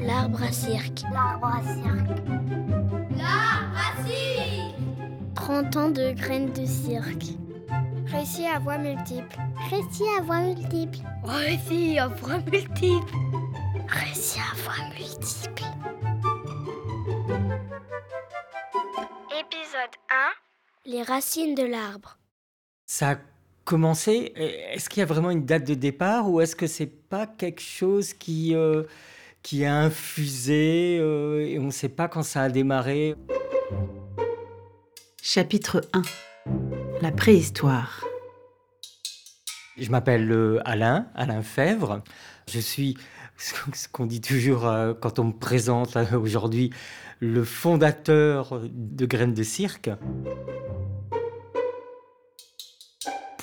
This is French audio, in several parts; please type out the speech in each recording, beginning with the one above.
L'arbre à cirque. L'arbre à cirque. L'arbre à cirque 30 ans de graines de cirque. Récit à voix multiples. Récit à voix multiples. Récit à voix multiples. Récit à voix multiples. Épisode 1 Les racines de l'arbre. Ça a commencé. Est-ce qu'il y a vraiment une date de départ ou est-ce que c'est pas quelque chose qui, euh, qui a infusé euh, et on ne sait pas quand ça a démarré? Chapitre 1 La préhistoire. Je m'appelle euh, Alain, Alain Fèvre. Je suis ce qu'on dit toujours euh, quand on me présente aujourd'hui, le fondateur de Graines de Cirque.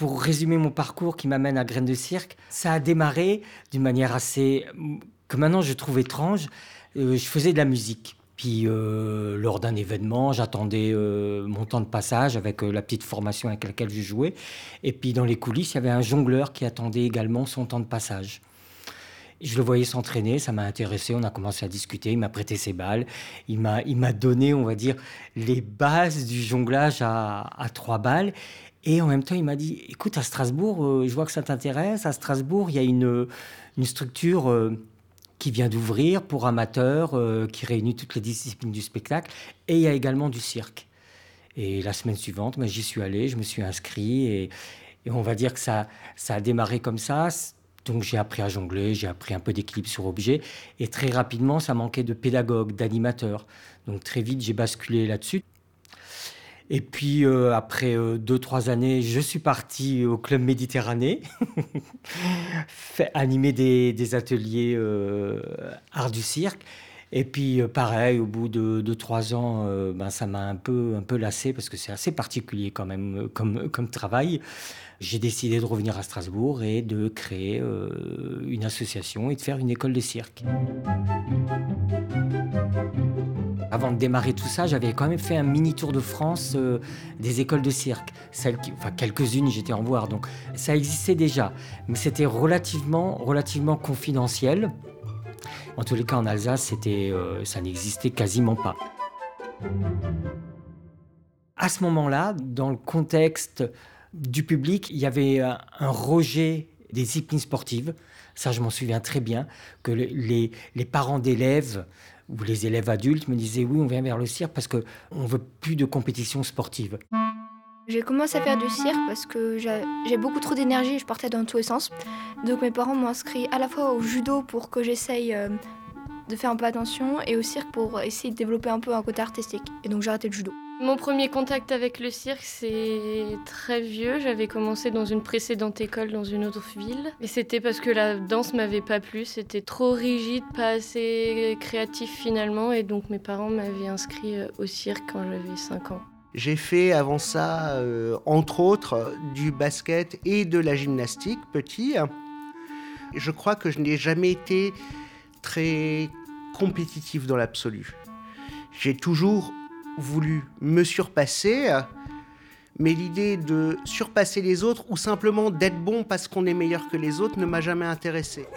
Pour résumer mon parcours qui m'amène à Graines de Cirque, ça a démarré d'une manière assez que maintenant je trouve étrange. je faisais de la musique. Puis euh, lors d'un événement, j'attendais euh, mon temps de passage avec euh, la petite formation avec laquelle je jouais. Et puis dans les coulisses, il y avait un jongleur qui attendait également son temps de passage. Je le voyais s'entraîner, ça m'a intéressé, on a commencé à discuter, il m'a prêté ses balles, il m'a, donné, on va dire, les bases du jonglage à trois balles. Et en même temps, il m'a dit, écoute, à Strasbourg, je vois que ça t'intéresse, à Strasbourg, il y a une, une structure qui vient d'ouvrir pour amateurs, euh, qui réunit toutes les disciplines du spectacle. Et il y a également du cirque. Et la semaine suivante, ben, j'y suis allé, je me suis inscrit. Et, on va dire que ça, ça a démarré comme ça. Donc j'ai appris à jongler, j'ai appris un peu d'équilibre sur objet. Et très rapidement, ça manquait de pédagogues, d'animateurs. Donc très vite, j'ai basculé là-dessus. Et puis, euh, après euh, deux, trois années, je suis parti au Club Méditerranée, animer des, ateliers euh, art du cirque. Et puis, pareil, au bout de, trois ans, ben, ça m'a un peu, un peu lassé parce que c'est assez particulier quand même comme, comme travail. J'ai décidé de revenir à Strasbourg et de créer une association et de faire une école de cirque. Avant de démarrer tout ça, j'avais quand même fait un mini tour de France euh, des écoles de cirque. Enfin, quelques-unes, j'étais en voir. Donc, ça existait déjà. Mais c'était relativement, relativement confidentiel. En tous les cas, en Alsace, euh, ça n'existait quasiment pas. À ce moment-là, dans le contexte du public, il y avait un, rejet des disciplines sportives. Ça, je m'en souviens très bien, que les parents d'élèves où les élèves adultes me disaient oui, on vient vers le cirque parce qu'on ne veut plus de compétition sportive. J'ai commencé à faire du cirque parce que j'ai beaucoup trop d'énergie et je partais dans tous les sens. Donc mes parents m'ont inscrit à la fois au judo pour que j'essaye euh, de faire un peu attention et au cirque pour essayer de développer un peu un côté artistique. Et donc j'ai arrêté le judo. Mon premier contact avec le cirque, c'est très vieux. J'avais commencé dans une précédente école dans une autre ville. Et c'était parce que la danse m'avait pas plu. C'était trop rigide, pas assez créatif finalement. Et donc mes parents m'avaient inscrit euh, au cirque quand j'avais 5 ans. J'ai fait avant ça, euh, entre autres, du basket et de la gymnastique petit. Je crois que je n'ai jamais été très compétitif dans l'absolu. J'ai toujours voulu me surpasser, mais l'idée de surpasser les autres ou simplement d'être bon parce qu'on est meilleur que les autres ne m'a jamais intéressé.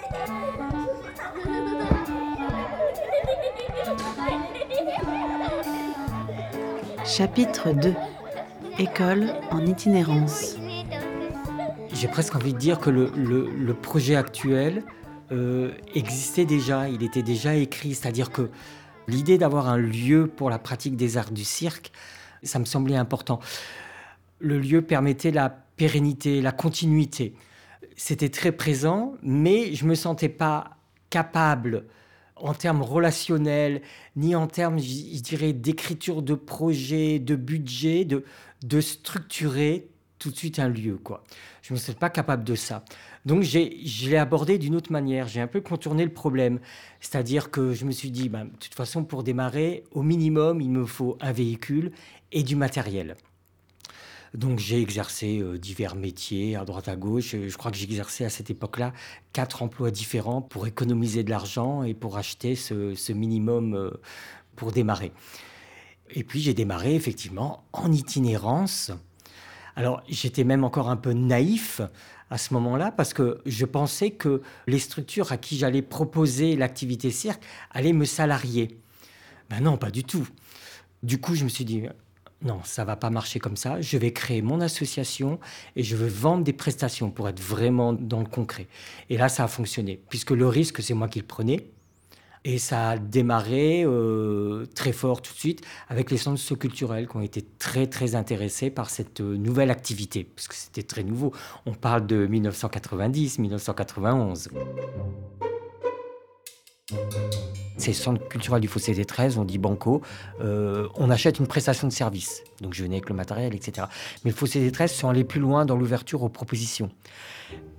Chapitre 2 École en itinérance. J'ai presque envie de dire que le, projet actuel euh, existait déjà, il était déjà écrit, c'est-à-dire que L'idée d'avoir un lieu pour la pratique des arts du cirque, ça me semblait important. Le lieu permettait la pérennité, la continuité. C'était très présent, mais je ne me sentais pas capable en termes relationnels, ni en termes, je dirais, d'écriture de projet, de budget, de, de structurer tout de suite un lieu. Quoi. Je ne me sentais pas capable de ça. Donc je l'ai abordé d'une autre manière, j'ai un peu contourné le problème. C'est-à-dire que je me suis dit, ben, de toute façon, pour démarrer, au minimum, il me faut un véhicule et du matériel. Donc j'ai exercé euh, divers métiers à droite à gauche. Je crois que j'ai exercé à cette époque-là quatre emplois différents pour économiser de l'argent et pour acheter ce, minimum euh, pour démarrer. Et puis j'ai démarré effectivement en itinérance Alors j'étais même encore un peu naïf à ce moment-là parce que je pensais que les structures à qui j'allais proposer l'activité cirque allaient me salarier. Ben non, pas du tout. Du coup, je me suis dit, non, ça va pas marcher comme ça. Je vais créer mon association et je veux vendre des prestations pour être vraiment dans le concret. Et là, ça a fonctionné, puisque le risque, c'est moi qui le prenais. Et ça a démarré euh, très fort tout de suite avec les centres socioculturels qui ont été très très intéressés par cette euh, nouvelle activité, parce que c'était très nouveau. On parle de 1990-1991. Ces centres culturels du Fossé des 13, on dit banco, euh, on achète une prestation de service. Donc je venais avec le matériel, etc. Mais le Fossé des 13 sont allés plus loin dans l'ouverture aux propositions.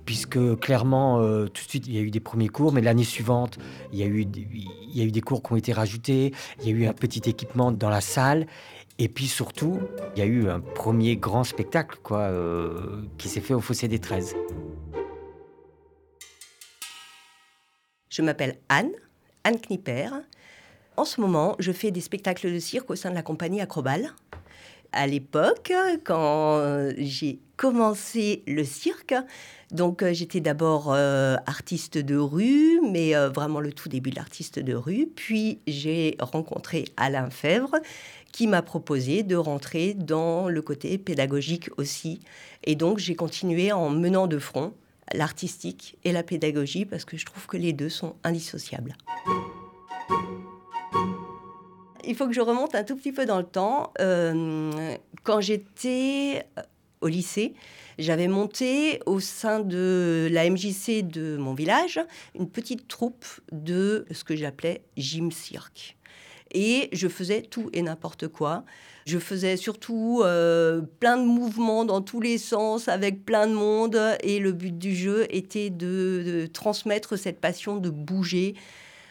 Puisque clairement, euh, tout de suite, il y a eu des premiers cours, mais l'année suivante, il y, a eu, il y a eu des cours qui ont été rajoutés, il y a eu un petit équipement dans la salle, et puis surtout, il y a eu un premier grand spectacle quoi, euh, qui s'est fait au Fossé des 13. Je m'appelle Anne, Anne Knipper. En ce moment, je fais des spectacles de cirque au sein de la compagnie Acrobal. À l'époque, quand j'ai commencé le cirque, donc euh, j'étais d'abord euh, artiste de rue, mais euh, vraiment le tout début de l'artiste de rue. Puis j'ai rencontré Alain Fèvre qui m'a proposé de rentrer dans le côté pédagogique aussi. Et donc j'ai continué en menant de front l'artistique et la pédagogie parce que je trouve que les deux sont indissociables. Il faut que je remonte un tout petit peu dans le temps. Euh, quand j'étais au lycée, j'avais monté au sein de la MJC de mon village une petite troupe de ce que j'appelais gym cirque. Et je faisais tout et n'importe quoi. Je faisais surtout euh, plein de mouvements dans tous les sens avec plein de monde. Et le but du jeu était de, transmettre cette passion de bouger.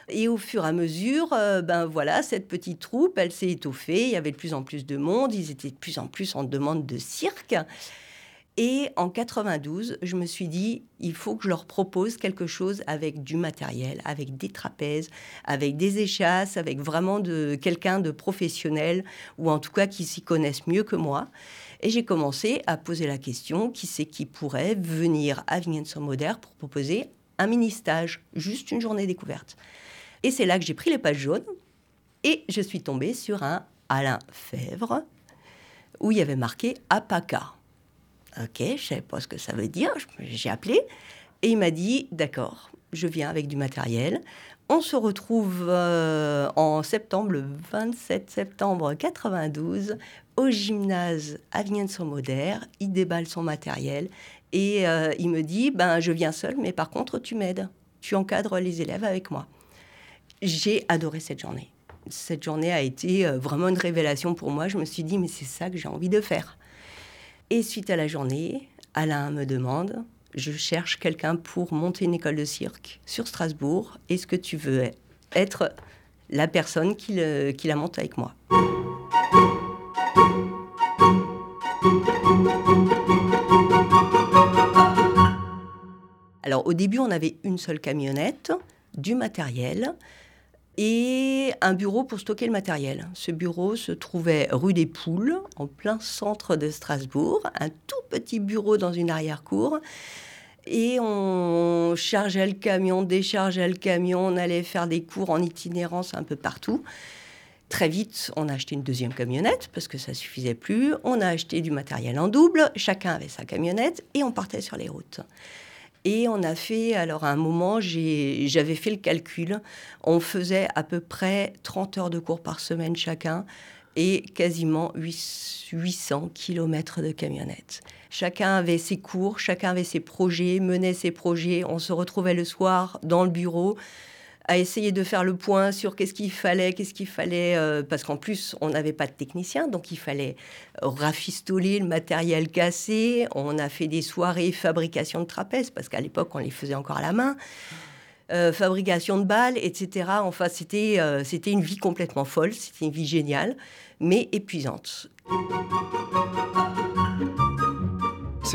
Et au fur et à mesure, euh, ben voilà, cette petite troupe, elle s'est étoffée. Il y avait de plus en plus de monde. Ils étaient de plus en plus en demande de cirque. Et en 92, je me suis dit, il faut que je leur propose quelque chose avec du matériel, avec des trapèzes, avec des échasses, avec vraiment de quelqu'un de professionnel, ou en tout cas qui s'y connaisse mieux que moi. Et j'ai commencé à poser la question, qui c'est qui pourrait venir à Vignes-sur-Moder pour proposer un mini-stage, juste une journée découverte. Et c'est là que j'ai pris les pages jaunes, et je suis tombée sur un Alain Fèvre, où il y avait marqué APACA. Ok, je savais pas ce que ça veut dire. J'ai appelé et il m'a dit d'accord, je viens avec du matériel. On se retrouve euh, en septembre, le 27 septembre 92, au gymnase Avignon-sur-Moder. Il déballe son matériel et euh, il me dit ben je viens seul, mais par contre tu m'aides, tu encadres les élèves avec moi. J'ai adoré cette journée. Cette journée a été euh, vraiment une révélation pour moi. Je me suis dit mais c'est ça que j'ai envie de faire. Et suite à la journée, Alain me demande, je cherche quelqu'un pour monter une école de cirque sur Strasbourg. Est-ce que tu veux être la personne qui, la monte avec moi? Alors au début, on avait une seule camionnette, du matériel et un bureau pour stocker le matériel. Ce bureau se trouvait rue des Poules, en plein centre de Strasbourg, un tout petit bureau dans une arrière-cour. Et on chargeait le camion, déchargeait le camion, on allait faire des cours en itinérance un peu partout. Très vite, on a acheté une deuxième camionnette parce que ça suffisait plus. On a acheté du matériel en double, chacun avait sa camionnette et on partait sur les routes. Et on a fait, alors à un moment, j'avais fait le calcul, on faisait à peu près 30 heures de cours par semaine chacun et quasiment 800 km de camionnette. Chacun avait ses cours, chacun avait ses projets, menait ses projets. On se retrouvait le soir dans le bureau à essayer de faire le point sur qu'est-ce qu'il fallait, qu'est-ce qu'il fallait, euh, parce qu'en plus, on n'avait pas de technicien, donc il fallait rafistoler le matériel cassé. On a fait des soirées fabrication de trapèzes, parce qu'à l'époque, on les faisait encore à la main. Euh, fabrication de balles, etc. Enfin, c'était euh, c'était une vie complètement folle, c'était une vie géniale, mais épuisante.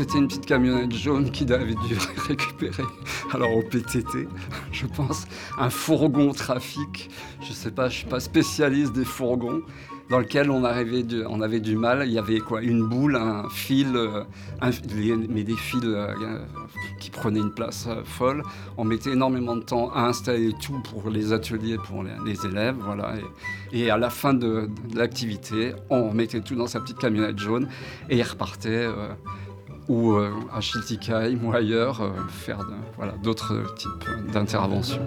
C'était une petite camionnette jaune qui avait dû récupérer, alors au PTT, je pense, un fourgon trafic. Je sais pas, je suis pas spécialiste des fourgons. dans lequel on, arrivait on avait du mal. Il y avait quoi Une boule, un fil, euh, mais des fils euh, qui prenaient une place euh, folle. On mettait énormément de temps à installer tout pour les ateliers, pour les, élèves. Voilà. Et, à la fin de, l'activité, on mettait tout dans sa petite camionnette jaune et il repartait. Ou à Schiltigheim ou ailleurs, faire voilà, d'autres types d'interventions.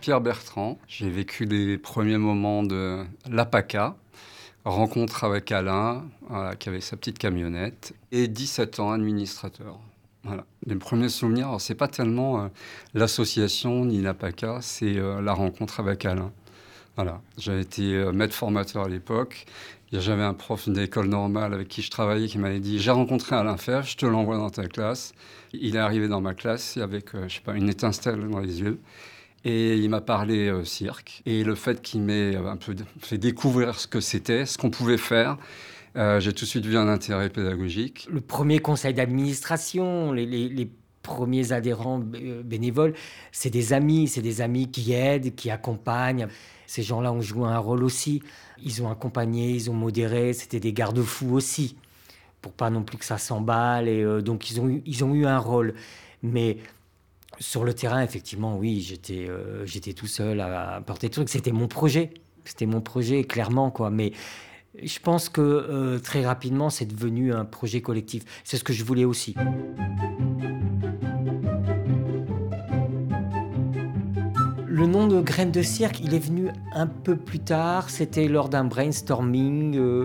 Pierre Bertrand. J'ai vécu les premiers moments de l'APACA, rencontre avec Alain, qui avait sa petite camionnette, et 17 ans administrateur. Voilà. Les premiers souvenirs, c'est pas tellement euh, l'association ni l'APACA, c'est euh, la rencontre avec Alain. Voilà. J'avais été euh, maître formateur à l'époque. J'avais un prof d'école normale avec qui je travaillais qui m'avait dit J'ai rencontré Alain Fèvre, je te l'envoie dans ta classe. Il est arrivé dans ma classe avec, je sais pas, une étincelle dans les yeux. Et il m'a parlé euh, cirque. Et le fait qu'il m'ait euh, un peu fait découvrir ce que c'était, ce qu'on pouvait faire, euh, j'ai tout de suite vu un intérêt pédagogique. Le premier conseil d'administration, les, premiers adhérents bénévoles, c'est des amis, c'est des amis qui aident, qui accompagnent. Ces gens-là ont joué un rôle aussi. Ils ont accompagné, ils ont modéré, c'était des garde-fous aussi, pour pas non plus que ça s'emballe. Et donc ils ont, ils ont eu un rôle. Mais sur le terrain, effectivement, oui, j'étais euh, j'étais tout seul à, porter le truc. C'était mon projet. C'était mon projet, clairement, quoi. Mais je pense que euh, très rapidement, c'est devenu un projet collectif. C'est ce que je voulais aussi. Le nom de Graines de Cirque, il est venu un peu plus tard. C'était lors d'un brainstorming. Euh,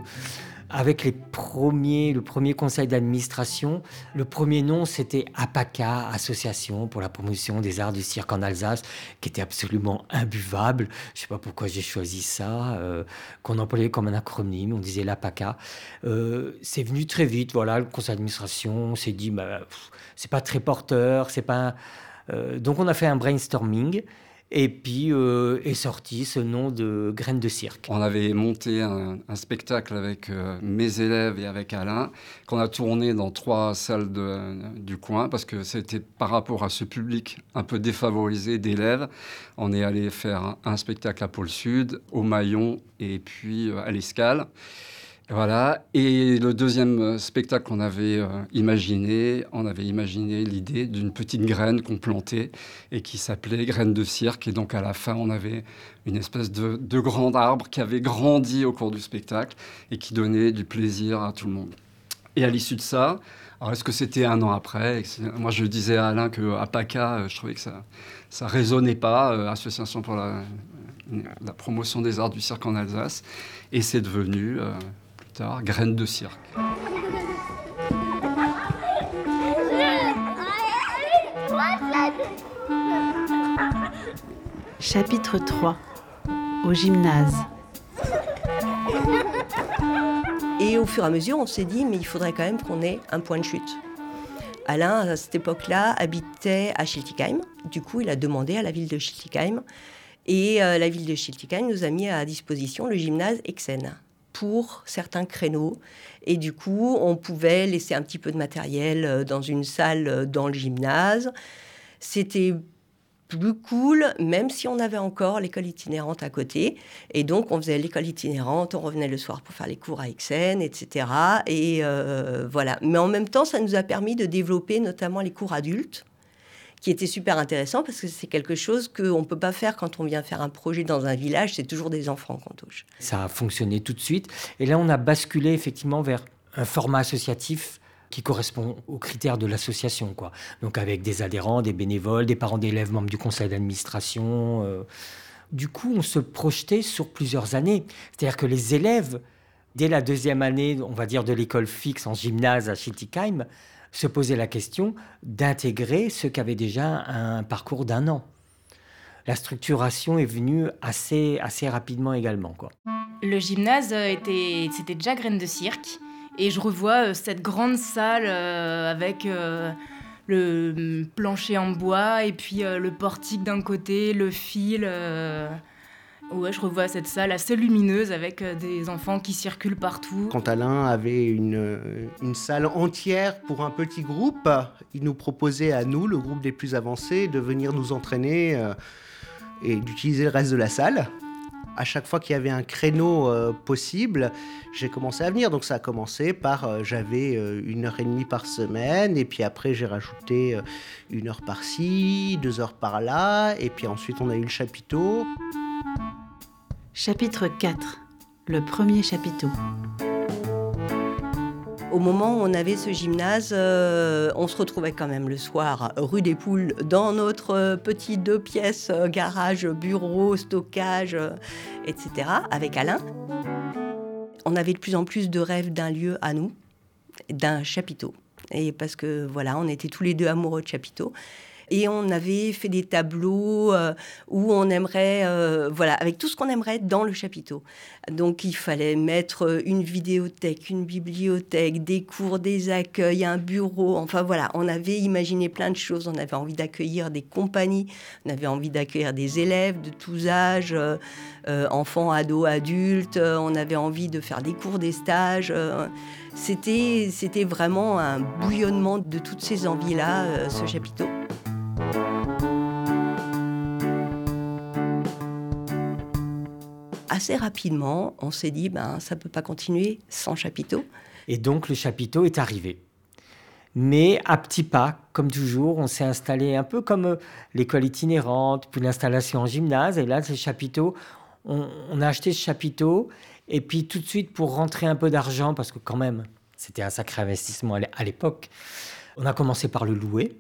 avec les premiers, le premier conseil d'administration. Le premier nom, c'était APACA, Association pour la promotion des arts du cirque en Alsace, qui était absolument imbuvable. Je ne sais pas pourquoi j'ai choisi ça, euh, qu'on employait comme un acronyme, on disait l'APACA. Euh, c'est venu très vite, voilà, le conseil d'administration, on s'est dit, bah, c'est pas très porteur, c'est pas... Euh, donc on a fait un brainstorming. Et puis euh, est sorti ce nom de Graines de Cirque. On avait monté un, spectacle avec euh, mes élèves et avec Alain, qu'on a tourné dans trois salles du coin, parce que c'était par rapport à ce public un peu défavorisé d'élèves. On est allé faire un, spectacle à Pôle Sud, au Maillon et puis euh, à l'Escale. Voilà. Et le deuxième euh, spectacle qu'on avait euh, imaginé, on avait imaginé l'idée d'une petite graine qu'on plantait et qui s'appelait graine de cirque. Et donc à la fin, on avait une espèce de, grand arbre qui avait grandi au cours du spectacle et qui donnait du plaisir à tout le monde. Et à l'issue de ça, alors est-ce que c'était un an après? Moi, je disais à Alain qu'à PACA, euh, je trouvais que ça ça résonnait pas, Association pour la, la, promotion des arts du cirque en Alsace. Et c'est devenu tard, Graines de cirque. Chapitre 3 Au gymnase. Et au fur et à mesure, on s'est dit, mais il faudrait quand même qu'on ait un point de chute. Alain, à cette époque-là, habitait à Schiltigheim. Du coup, il a demandé à la ville de Schiltigheim. Et euh, la ville de Schiltigheim nous a mis à disposition le gymnase Exen pour certains créneaux. Et du coup, on pouvait laisser un petit peu de matériel euh, dans une salle euh, dans le gymnase. C'était plus cool, même si on avait encore l'école itinérante à côté. Et donc, on faisait l'école itinérante, on revenait le soir pour faire les cours à Exen, etc. Et euh, voilà. Mais en même temps, ça nous a permis de développer notamment les cours adultes qui était super intéressant parce que c'est quelque chose qu'on ne peut pas faire quand on vient faire un projet dans un village, c'est toujours des enfants qu'on touche. Ça a fonctionné tout de suite. Et là, on a basculé effectivement vers un format associatif qui correspond aux critères de l'association. quoi. Donc avec des adhérents, des bénévoles, des parents d'élèves, membres du conseil d'administration. Euh. Du coup, on se projetait sur plusieurs années. C'est-à-dire que les élèves, dès la deuxième année, on va dire, de l'école fixe en gymnase à Schiltigheim, se poser la question d'intégrer ceux qui avaient déjà un parcours d'un an. La structuration est venue assez, assez rapidement également. Quoi. Le gymnase, était, c'était déjà graine de cirque. Et je revois euh, cette grande salle euh, avec euh, le plancher en bois et puis le portique d'un côté, le fil. Ouais, je revois cette salle assez lumineuse avec euh, des enfants qui circulent partout. Quand Alain avait une, euh, une salle entière pour un petit groupe, il nous proposait à nous, le groupe des plus avancés, de venir nous entraîner. Euh, et d'utiliser le reste de la salle. À chaque fois qu'il y avait un créneau possible, j'ai commencé à venir. Donc ça a commencé par j'avais une heure et demie par semaine, et puis après j'ai rajouté une heure par-ci, deux heures par-là, et puis ensuite on a eu le chapiteau. Chapitre 4. Le premier chapiteau. Au moment où on avait ce gymnase, euh, on se retrouvait quand même le soir rue des Poules dans notre euh, petit deux pièces, euh, garage, bureau, stockage, etc. avec Alain. On avait de plus en plus de rêves d'un lieu à nous, d'un chapiteau. Et parce que voilà, on était tous les deux amoureux de chapiteaux. Et on avait fait des tableaux euh, où on aimerait, euh, voilà, avec tout ce qu'on aimerait dans le chapiteau. Donc il fallait mettre euh, une vidéothèque, une bibliothèque, des cours, des accueils, un bureau. Enfin voilà, on avait imaginé plein de choses. On avait envie d'accueillir des compagnies, on avait envie d'accueillir des élèves de tous âges, enfants, ados, adultes. On avait envie de faire des cours, des stages. C'était, vraiment un bouillonnement de toutes ces envies-là, ce chapiteau. Assez rapidement, on s'est dit, ben, ça ne peut pas continuer sans chapiteau. Et donc le chapiteau est arrivé. Mais à petits pas, comme toujours, on s'est installé un peu comme euh, l'école itinérante, puis l'installation en gymnase. Et là, ce chapiteau, on, on a acheté ce chapiteau. Et puis tout de suite, pour rentrer un peu d'argent, parce que quand même, c'était un sacré investissement à l'é- à l'époque, on a commencé par le louer.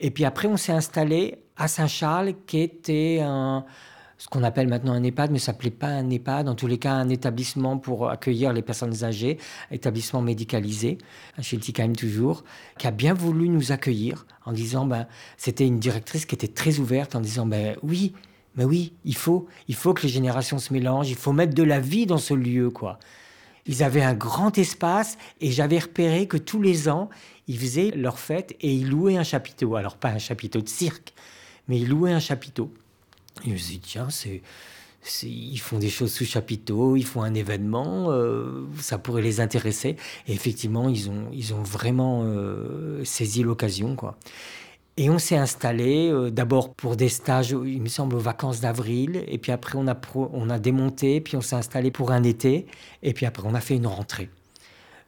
Et puis après, on s'est installé à Saint-Charles, qui était ce qu'on appelle maintenant un EHPAD, mais ça s'appelait pas un EHPAD, en tous les cas un établissement pour accueillir les personnes âgées, établissement médicalisé, chez le TICAM toujours, qui a bien voulu nous accueillir en disant, ben, c'était une directrice qui était très ouverte en disant, ben oui, mais oui, il faut, il faut que les générations se mélangent, il faut mettre de la vie dans ce lieu, quoi. Ils avaient un grand espace et j'avais repéré que tous les ans, ils faisaient leur fête et ils louaient un chapiteau. Alors pas un chapiteau de cirque, mais ils louaient un chapiteau. Et je me suis dit, tiens, ils font des choses sous chapiteau, ils font un événement, euh, ça pourrait les intéresser. Et effectivement, ils ont, ils ont vraiment euh, saisi l'occasion, quoi. Et on s'est installé euh, d'abord pour des stages, il me semble, aux vacances d'avril. Et puis après, on a, on a démonté, puis on s'est installé pour un été. Et puis après, on a fait une rentrée.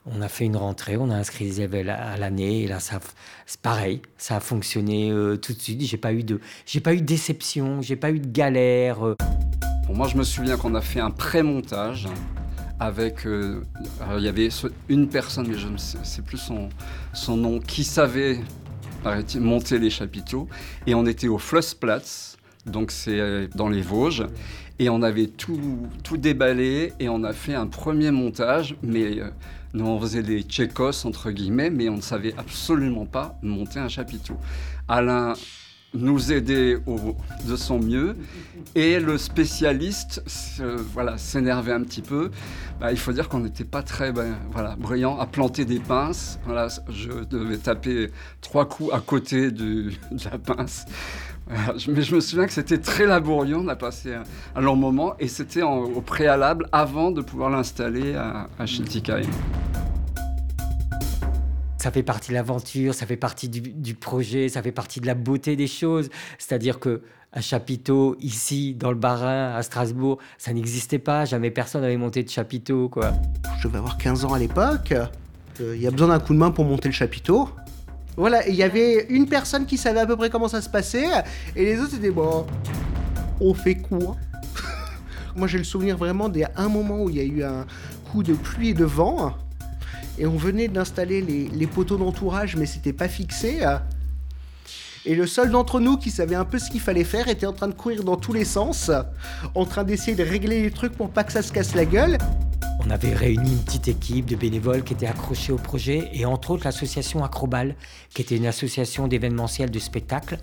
On a fait une rentrée, on a inscrit les élèves à l'année. Et là, c'est pareil, ça a fonctionné euh, tout de suite. J'ai pas pas eu de déception, j'ai pas eu de galère. euh. Pour moi, je me souviens qu'on a fait un pré-montage avec. il y avait une personne, mais je ne sais, sais plus son, son nom, qui savait monter les chapiteaux. Et on était au Flussplatz, donc c'est euh, dans les Vosges. Et on avait tout, tout déballé et on a fait un premier montage, mais euh, nous on faisait des tchécos entre guillemets, mais on ne savait absolument pas monter un chapiteau. Alain nous aidait au- de son mieux et le spécialiste voilà, s'énervait un petit peu. Bah, il faut dire qu'on n'était pas très ben, voilà, brillant à planter des pinces. Voilà, je devais taper trois coups à côté de la pince. Mais je me souviens que c'était très laborieux, on a passé un, long moment et c'était au préalable avant de pouvoir l'installer à, à. Ça fait partie de l'aventure, ça fait partie du, projet, ça fait partie de la beauté des choses. C'est-à-dire que un chapiteau ici, dans le Bas-Rhin, à Strasbourg, ça n'existait pas. Jamais personne n'avait monté de chapiteau, quoi. Je devais avoir 15 ans à l'époque. Euh, Il y a besoin d'un coup de main pour monter le chapiteau. Voilà, il y avait une personne qui savait à peu près comment ça se passait, et les autres étaient bon. On fait quoi? Moi j'ai le souvenir vraiment d'un moment où il y a eu un coup de pluie et de vent, et on venait d'installer les, poteaux d'entourage, mais c'était pas fixé. Et le seul d'entre nous qui savait un peu ce qu'il fallait faire était en train de courir dans tous les sens, en train d'essayer de régler les trucs pour pas que ça se casse la gueule. On avait réuni une petite équipe de bénévoles qui étaient accrochés au projet, et entre autres l'association Acrobal, qui était une association d'événementiel de spectacle,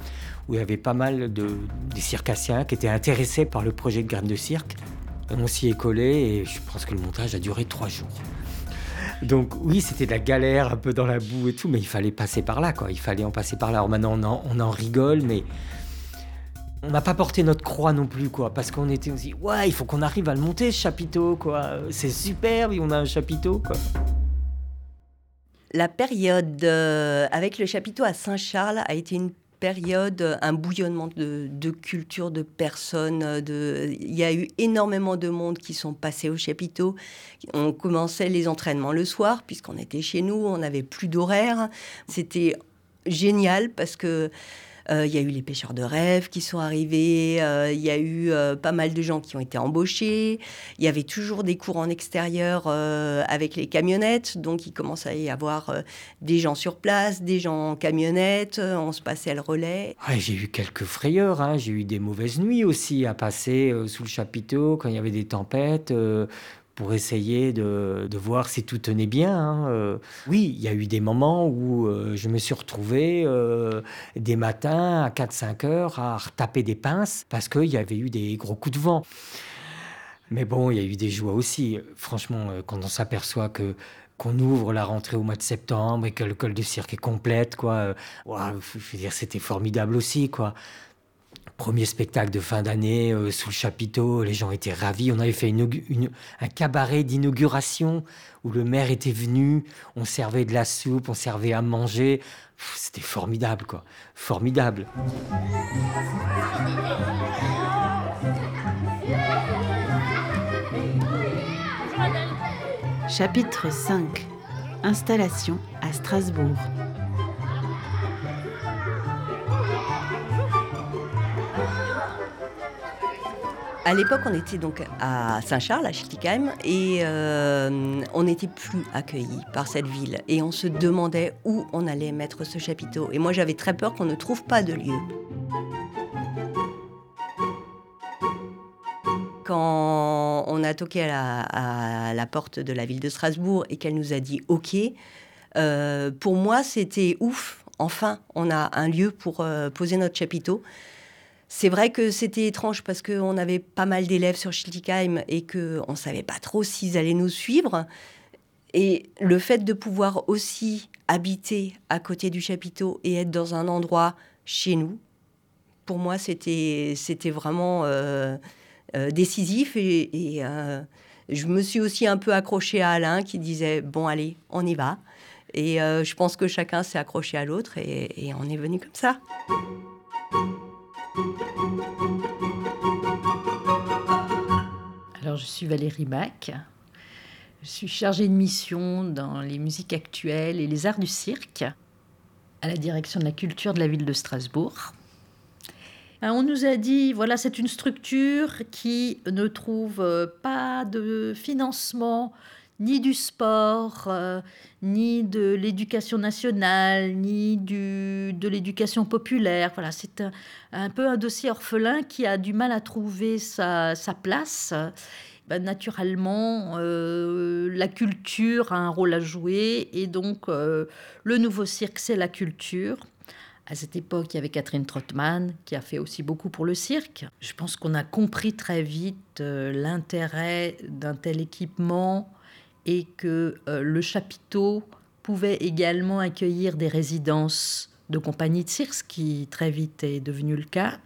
où il y avait pas mal de des circassiens qui étaient intéressés par le projet de graines de cirque. On s'y est collé, et je pense que le montage a duré trois jours. Donc oui, c'était de la galère, un peu dans la boue et tout, mais il fallait passer par là, quoi. Il fallait en passer par là. Alors maintenant, on en, rigole, mais on n'a pas porté notre croix non plus, quoi, parce qu'on était aussi, ouais, il faut qu'on arrive à le monter, ce chapiteau, quoi. C'est super, oui, on a un chapiteau, quoi. La période euh, avec le chapiteau à Saint-Charles a été une période un bouillonnement de, cultures, de personnes. De... Il y a eu énormément de monde qui sont passés au chapiteau. On commençait les entraînements le soir, puisqu'on était chez nous, on n'avait plus d'horaire. C'était génial parce que il y a eu les pêcheurs de rêves qui sont arrivés. Euh, il y a eu euh, pas mal de gens qui ont été embauchés. Il y avait toujours des cours en extérieur avec les camionnettes. Donc, il commence à y avoir des gens sur place, des gens en camionnette. on se passait le relais. j'ai eu quelques frayeurs. Hein. J'ai eu des mauvaises nuits aussi à passer sous le chapiteau quand il y avait des tempêtes pour essayer de, de, voir si tout tenait bien. Hein. Euh, oui, il y a eu des moments où euh, je me suis retrouvé euh, des matins à 4-5 heures à retaper des pinces parce qu'il y avait eu des gros coups de vent. Mais bon, il y a eu des joies aussi. Franchement, quand on s'aperçoit que qu'on ouvre la rentrée au mois de septembre et que le col de cirque est complète, quoi. veux dire, c'était formidable aussi, quoi. Premier spectacle de fin d'année euh, sous le chapiteau, les gens étaient ravis. On avait fait un cabaret d'inauguration où le maire était venu, on servait de la soupe, on servait à manger. C'était formidable, quoi. Formidable. Chapitre 5 Installation à Strasbourg. À l'époque, on était donc à Saint-Charles, à Schiltigheim, et euh, on n'était plus accueillis par cette ville. Et on se demandait où on allait mettre ce chapiteau. Et moi, j'avais très peur qu'on ne trouve pas de lieu. Quand on a toqué à la, porte de la ville de Strasbourg et qu'elle nous a dit OK, euh, pour moi, c'était ouf. Enfin, on a un lieu pour euh, poser notre chapiteau. C'est vrai que c'était étrange parce qu'on avait pas mal d'élèves sur Schiltigheim et qu'on ne savait pas trop s'ils allaient nous suivre. Et le fait de pouvoir aussi habiter à côté du chapiteau et être dans un endroit chez nous, pour moi, c'était, vraiment euh, euh, décisif. Et, euh, je me suis aussi un peu accrochée à Alain qui disait, bon, allez, on y va. Et je pense que chacun s'est accroché à l'autre et, et on est venu comme ça. Je suis Valérie Mac. Je suis chargée de mission dans les musiques actuelles et les arts du cirque à la direction de la culture de la ville de Strasbourg. Euh, on nous a dit, voilà, c'est une structure qui ne trouve pas de financement ni du sport, euh, ni de l'éducation nationale, ni du, de l'éducation populaire. Voilà, c'est un, peu un dossier orphelin qui a du mal à trouver sa, place. Ben, naturellement, euh, la culture a un rôle à jouer et donc euh, le nouveau cirque, c'est la culture. À cette époque, il y avait Catherine Trottmann qui a fait aussi beaucoup pour le cirque. Je pense qu'on a compris très vite l'intérêt d'un tel équipement et que euh, le chapiteau pouvait également accueillir des résidences de compagnie de cirque, ce qui très vite est devenu le cas.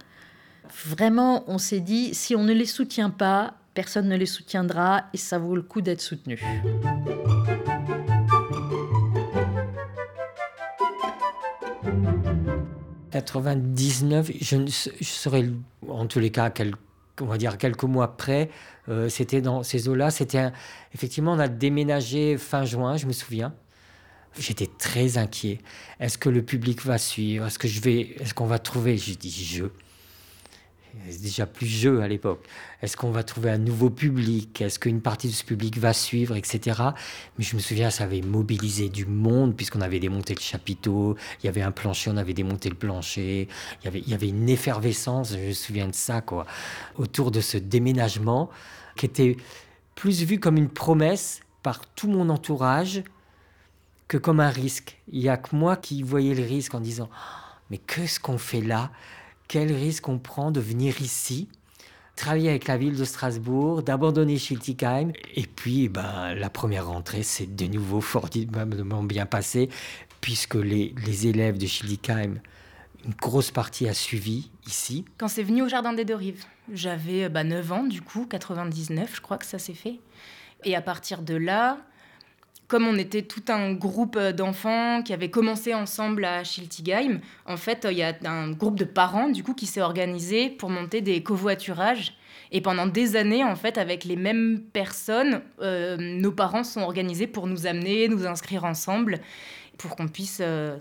Vraiment, on s'est dit, si on ne les soutient pas, personne ne les soutiendra et ça vaut le coup d'être soutenu. « 99, je, je serais en tous les cas quel, on va dire quelques mois après, euh, c'était dans ces eaux-là. C'était effectivement, on a déménagé fin juin, je me souviens. J'étais très inquiet. Est-ce que le public va suivre? Est-ce que je vais Est-ce qu'on va trouver? Je dis je déjà plus jeu à l'époque? Est-ce qu'on va trouver un nouveau public? Est-ce qu'une partie de ce public va suivre, etc. Mais je me souviens, ça avait mobilisé du monde puisqu'on avait démonté le chapiteau, il y avait un plancher, on avait démonté le plancher, il y avait, une effervescence, je me souviens de ça, quoi, autour de ce déménagement qui était plus vu comme une promesse par tout mon entourage que comme un risque. Il n'y a que moi qui voyais le risque en disant, mais qu'est-ce qu'on fait là? Quel risque on prend de venir ici, travailler avec la ville de Strasbourg, d'abandonner Schiltigheim. Et puis, ben, la première rentrée s'est de nouveau formidablement bien passée, puisque les, les élèves de Schiltigheim, une grosse partie a suivi ici. Quand c'est venu au Jardin des Deux Rives, j'avais bah, 9 ans, du coup, 99, je crois que ça s'est fait. Et à partir de là, comme on était tout un groupe d'enfants qui avaient commencé ensemble à Schiltigheim, en fait, il y a un groupe de parents du coup qui s'est organisé pour monter des covoiturages. Et pendant des années, en fait, avec les mêmes personnes, euh, nos parents sont organisés pour nous amener, nous inscrire ensemble, pour qu'on puisse euh,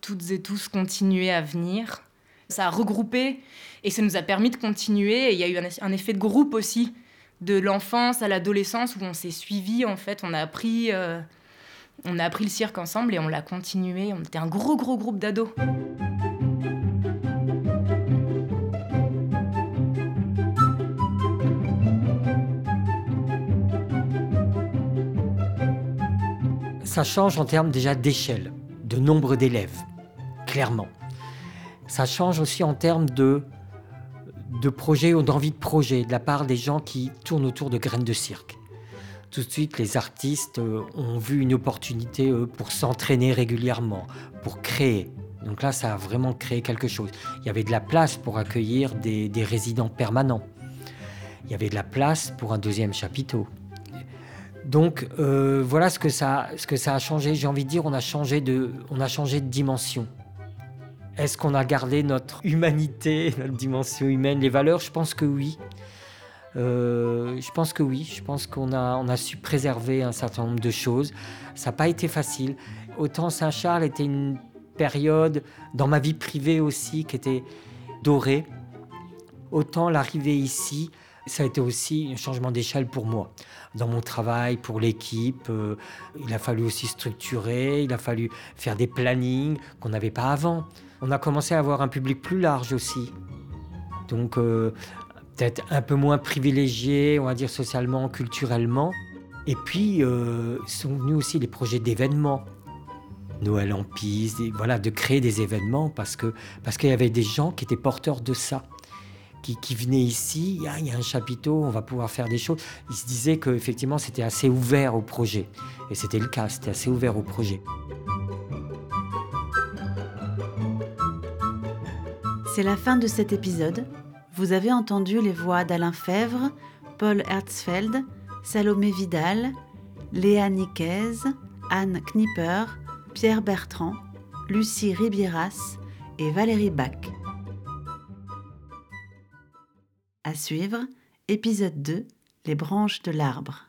toutes et tous continuer à venir. Ça a regroupé et ça nous a permis de continuer. Et il y a eu un, effet de groupe aussi, de l'enfance à l'adolescence, où on s'est suivi, en fait, on a appris... Euh, on a appris le cirque ensemble et on l'a continué. On était un gros, gros groupe d'ados. Ça change en termes déjà d'échelle, de nombre d'élèves, clairement. Ça change aussi en termes de, de projets ou d'envie de projet de la part des gens qui tournent autour de graines de cirque. Tout de suite, les artistes euh, ont vu une opportunité pour s'entraîner régulièrement, pour créer. Donc là, ça a vraiment créé quelque chose. Il y avait de la place pour accueillir des, résidents permanents. Il y avait de la place pour un deuxième chapiteau. Donc euh, voilà ce que, ça, ce que ça a changé. J'ai envie de dire, on a changé de, on a changé de dimension. Est-ce qu'on a gardé notre humanité, notre dimension humaine, les valeurs? Je pense que oui. Euh, je pense que oui. Je pense qu'on a, on a su préserver un certain nombre de choses. Ça n'a pas été facile. Autant Saint-Charles était une période dans ma vie privée aussi qui était dorée. Autant l'arrivée ici, ça a été aussi un changement d'échelle pour moi. Dans mon travail, pour l'équipe, euh, il a fallu aussi structurer, il a fallu faire des plannings qu'on n'avait pas avant. On a commencé à avoir un public plus large aussi. Donc euh, peut-être un peu moins privilégié, on va dire socialement, culturellement. Et puis euh, sont venus aussi les projets d'événements. Noël en piste, voilà, de créer des événements parce que parce qu'il y avait des gens qui étaient porteurs de ça qui, venaient ici, il y, a un chapiteau, on va pouvoir faire des choses. Ils se disaient qu'effectivement c'était assez ouvert au projet. Et c'était le cas, c'était assez ouvert au projet. C'est la fin de cet épisode. Vous avez entendu les voix d'Alain Fèvre, Paul Herzfeld, Salomé Vidal, Léa Niquez, Anne Knipper, Pierre Bertrand, Lucie Ribieras et Valérie Bach. À suivre, épisode 2, Les branches de l'arbre.